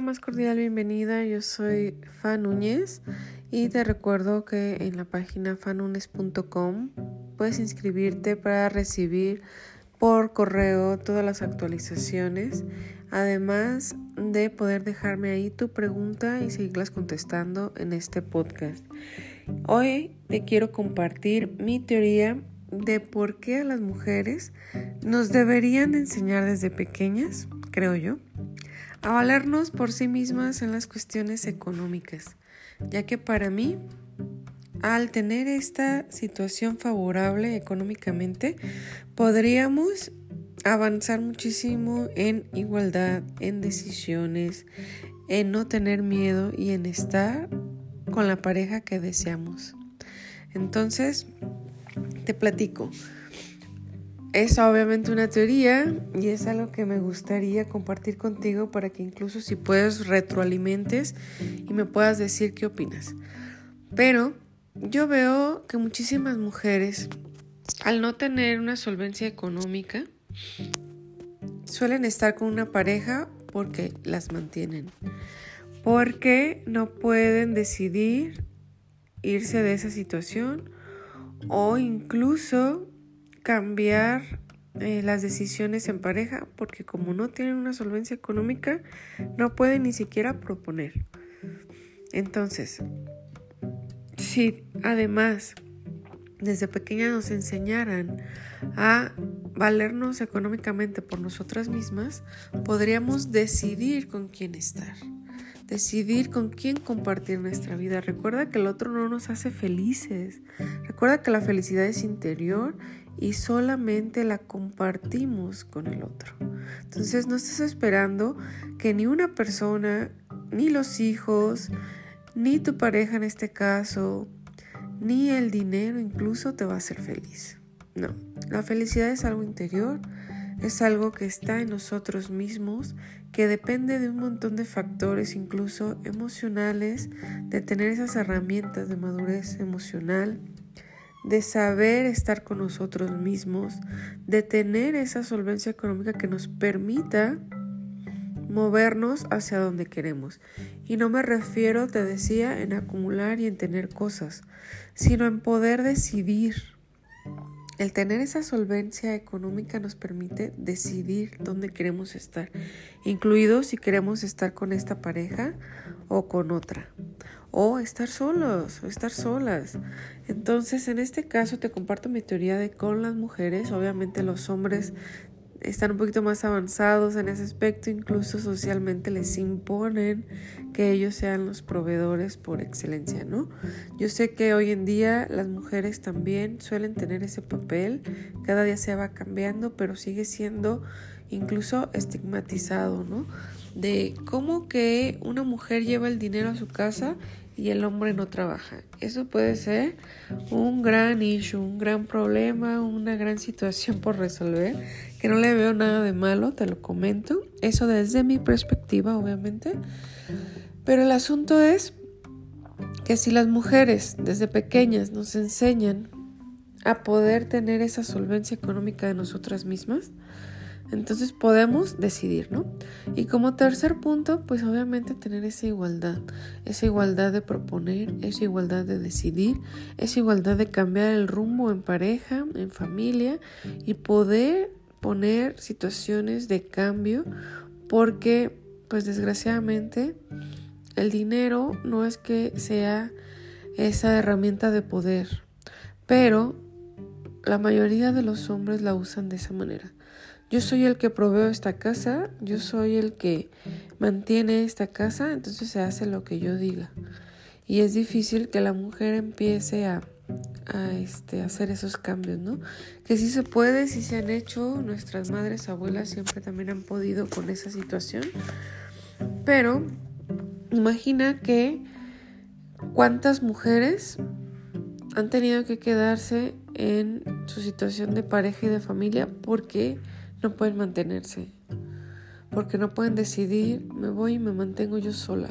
Más cordial bienvenida. Yo soy Fa Núñez y te recuerdo que en la página fanunes.com puedes inscribirte para recibir por correo todas las actualizaciones, además de poder dejarme ahí tu pregunta y seguirlas contestando en este podcast. Hoy te quiero compartir mi teoría de por qué a las mujeres nos deberían enseñar desde pequeñas, creo yo, a por sí mismas en las cuestiones económicas, ya que para mí, al tener esta situación favorable económicamente, podríamos avanzar muchísimo en igualdad, en decisiones, en no tener miedo y en estar con la pareja que deseamos. Entonces, te platico. Es obviamente una teoría y es algo que me gustaría compartir contigo para que incluso si puedes retroalimentes y me puedas decir qué opinas. Pero yo veo que muchísimas mujeres, al no tener una solvencia económica, suelen estar con una pareja porque las mantienen, porque no pueden decidir irse de esa situación o incluso cambiar eh, las decisiones en pareja porque como no tienen una solvencia económica no pueden ni siquiera proponer. Entonces, si además desde pequeña nos enseñaran a valernos económicamente por nosotras mismas, podríamos decidir con quién estar decidir con quién compartir nuestra vida. Recuerda que el otro no nos hace felices. Recuerda que la felicidad es interior y solamente la compartimos con el otro. Entonces no estés esperando que ni una persona, ni los hijos, ni tu pareja en este caso, ni el dinero incluso te va a hacer feliz. No, la felicidad es algo interior, es algo que está en nosotros mismos que depende de un montón de factores, incluso emocionales, de tener esas herramientas de madurez emocional, de saber estar con nosotros mismos, de tener esa solvencia económica que nos permita movernos hacia donde queremos. Y no me refiero, te decía, en acumular y en tener cosas, sino en poder decidir el tener esa solvencia económica nos permite decidir dónde queremos estar, incluido si queremos estar con esta pareja o con otra, o estar solos o estar solas. Entonces, en este caso te comparto mi teoría de con las mujeres, obviamente los hombres están un poquito más avanzados en ese aspecto, incluso socialmente les imponen que ellos sean los proveedores por excelencia, ¿no? Yo sé que hoy en día las mujeres también suelen tener ese papel, cada día se va cambiando, pero sigue siendo incluso estigmatizado, ¿no? De cómo que una mujer lleva el dinero a su casa y el hombre no trabaja. Eso puede ser un gran issue, un gran problema, una gran situación por resolver, que no le veo nada de malo, te lo comento. Eso desde mi perspectiva, obviamente. Pero el asunto es que si las mujeres desde pequeñas nos enseñan a poder tener esa solvencia económica de nosotras mismas, entonces podemos decidir, ¿no? Y como tercer punto, pues obviamente tener esa igualdad, esa igualdad de proponer, esa igualdad de decidir, esa igualdad de cambiar el rumbo en pareja, en familia y poder poner situaciones de cambio porque pues desgraciadamente el dinero no es que sea esa herramienta de poder, pero la mayoría de los hombres la usan de esa manera. Yo soy el que proveo esta casa, yo soy el que mantiene esta casa, entonces se hace lo que yo diga. Y es difícil que la mujer empiece a, a este, hacer esos cambios, ¿no? Que sí se puede, sí se han hecho, nuestras madres, abuelas siempre también han podido con esa situación, pero Imagina que cuántas mujeres han tenido que quedarse en su situación de pareja y de familia porque no pueden mantenerse, porque no pueden decidir, me voy y me mantengo yo sola,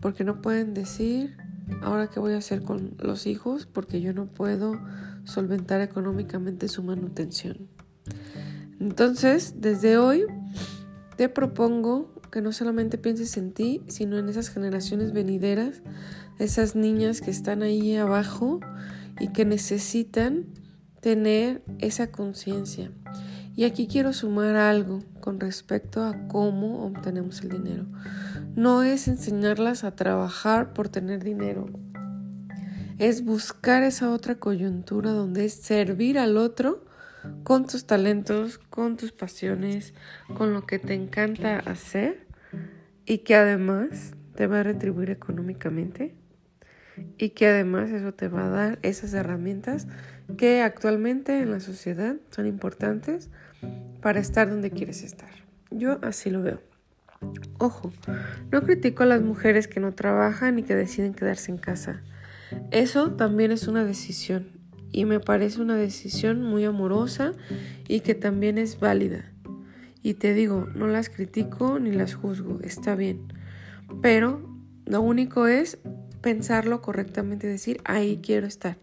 porque no pueden decir, ahora qué voy a hacer con los hijos, porque yo no puedo solventar económicamente su manutención. Entonces, desde hoy te propongo que no solamente pienses en ti, sino en esas generaciones venideras, esas niñas que están ahí abajo y que necesitan tener esa conciencia. Y aquí quiero sumar algo con respecto a cómo obtenemos el dinero. No es enseñarlas a trabajar por tener dinero. Es buscar esa otra coyuntura donde es servir al otro con tus talentos, con tus pasiones, con lo que te encanta hacer y que además te va a retribuir económicamente y que además eso te va a dar esas herramientas que actualmente en la sociedad son importantes para estar donde quieres estar. Yo así lo veo. Ojo, no critico a las mujeres que no trabajan y que deciden quedarse en casa. Eso también es una decisión y me parece una decisión muy amorosa y que también es válida. Y te digo, no las critico ni las juzgo, está bien. Pero lo único es pensarlo correctamente decir, ahí quiero estar.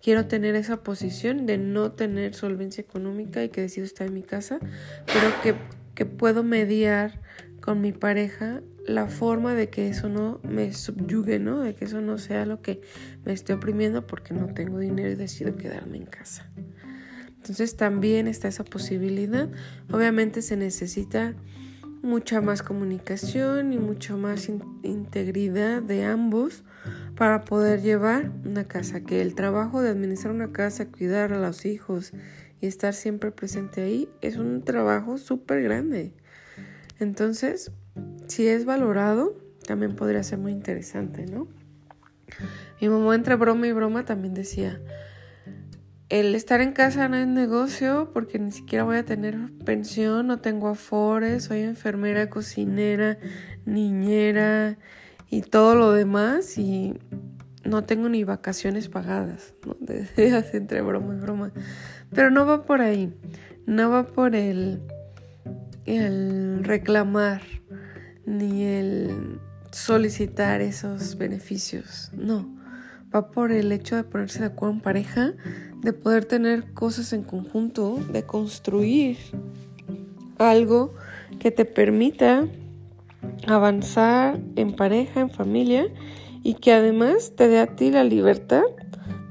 Quiero tener esa posición de no tener solvencia económica y que decido estar en mi casa, pero que, que puedo mediar con mi pareja la forma de que eso no me subyugue, ¿no? De que eso no sea lo que me esté oprimiendo porque no tengo dinero y decido quedarme en casa. Entonces también está esa posibilidad. Obviamente se necesita mucha más comunicación y mucha más integridad de ambos para poder llevar una casa. Que el trabajo de administrar una casa, cuidar a los hijos y estar siempre presente ahí es un trabajo súper grande. Entonces, si es valorado, también podría ser muy interesante, ¿no? Mi mamá entre broma y broma también decía, el estar en casa no es negocio porque ni siquiera voy a tener pensión, no tengo afores, soy enfermera, cocinera, niñera y todo lo demás y no tengo ni vacaciones pagadas, ¿no? Entre broma y broma. Pero no va por ahí, no va por el, el reclamar ni el solicitar esos beneficios, no. Va por el hecho de ponerse de acuerdo en pareja, de poder tener cosas en conjunto, de construir algo que te permita avanzar en pareja, en familia y que además te dé a ti la libertad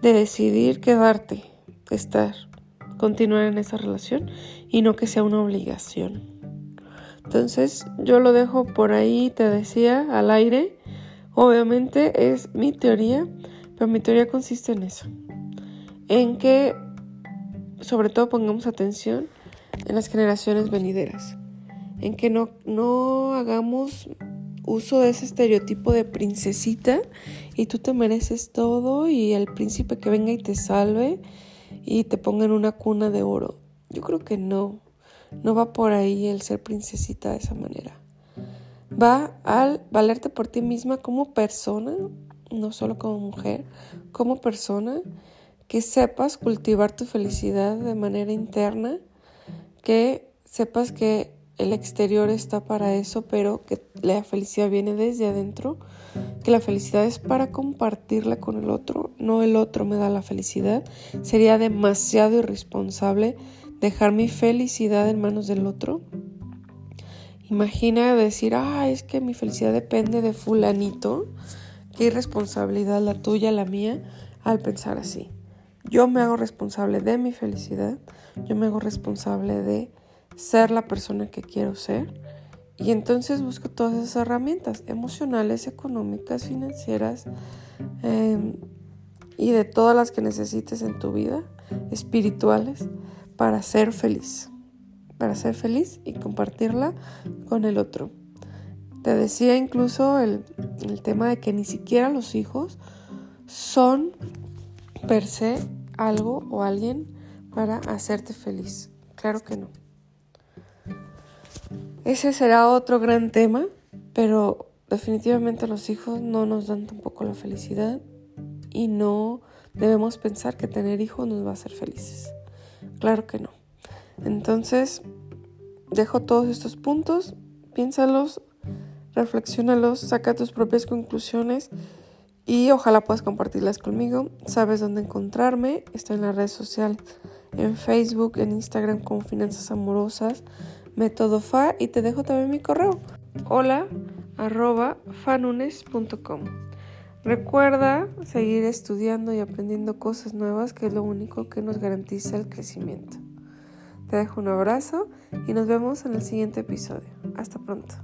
de decidir quedarte, estar, continuar en esa relación y no que sea una obligación. Entonces yo lo dejo por ahí, te decía, al aire. Obviamente es mi teoría, pero mi teoría consiste en eso. En que sobre todo pongamos atención en las generaciones venideras. En que no, no hagamos uso de ese estereotipo de princesita y tú te mereces todo y el príncipe que venga y te salve y te ponga en una cuna de oro. Yo creo que no. No va por ahí el ser princesita de esa manera. Va al valerte por ti misma como persona, no solo como mujer, como persona, que sepas cultivar tu felicidad de manera interna, que sepas que el exterior está para eso, pero que la felicidad viene desde adentro, que la felicidad es para compartirla con el otro, no el otro me da la felicidad. Sería demasiado irresponsable dejar mi felicidad en manos del otro. Imagina decir, ah, es que mi felicidad depende de fulanito. Qué irresponsabilidad la tuya, la mía, al pensar así. Yo me hago responsable de mi felicidad, yo me hago responsable de ser la persona que quiero ser y entonces busco todas esas herramientas emocionales, económicas, financieras em, y de todas las que necesites en tu vida, espirituales, para ser feliz, para ser feliz y compartirla con el otro. Te decía incluso el, el tema de que ni siquiera los hijos son per se algo o alguien para hacerte feliz. Claro que no. Ese será otro gran tema, pero definitivamente los hijos no nos dan tampoco la felicidad y no debemos pensar que tener hijos nos va a hacer felices. Claro que no. Entonces, dejo todos estos puntos, piénsalos, reflexionalos, saca tus propias conclusiones y ojalá puedas compartirlas conmigo. Sabes dónde encontrarme. Estoy en la red social, en Facebook, en Instagram como Finanzas Amorosas, Método FA y te dejo también mi correo. Hola arroba fanunes.com. Recuerda seguir estudiando y aprendiendo cosas nuevas, que es lo único que nos garantiza el crecimiento. Te dejo un abrazo y nos vemos en el siguiente episodio. Hasta pronto.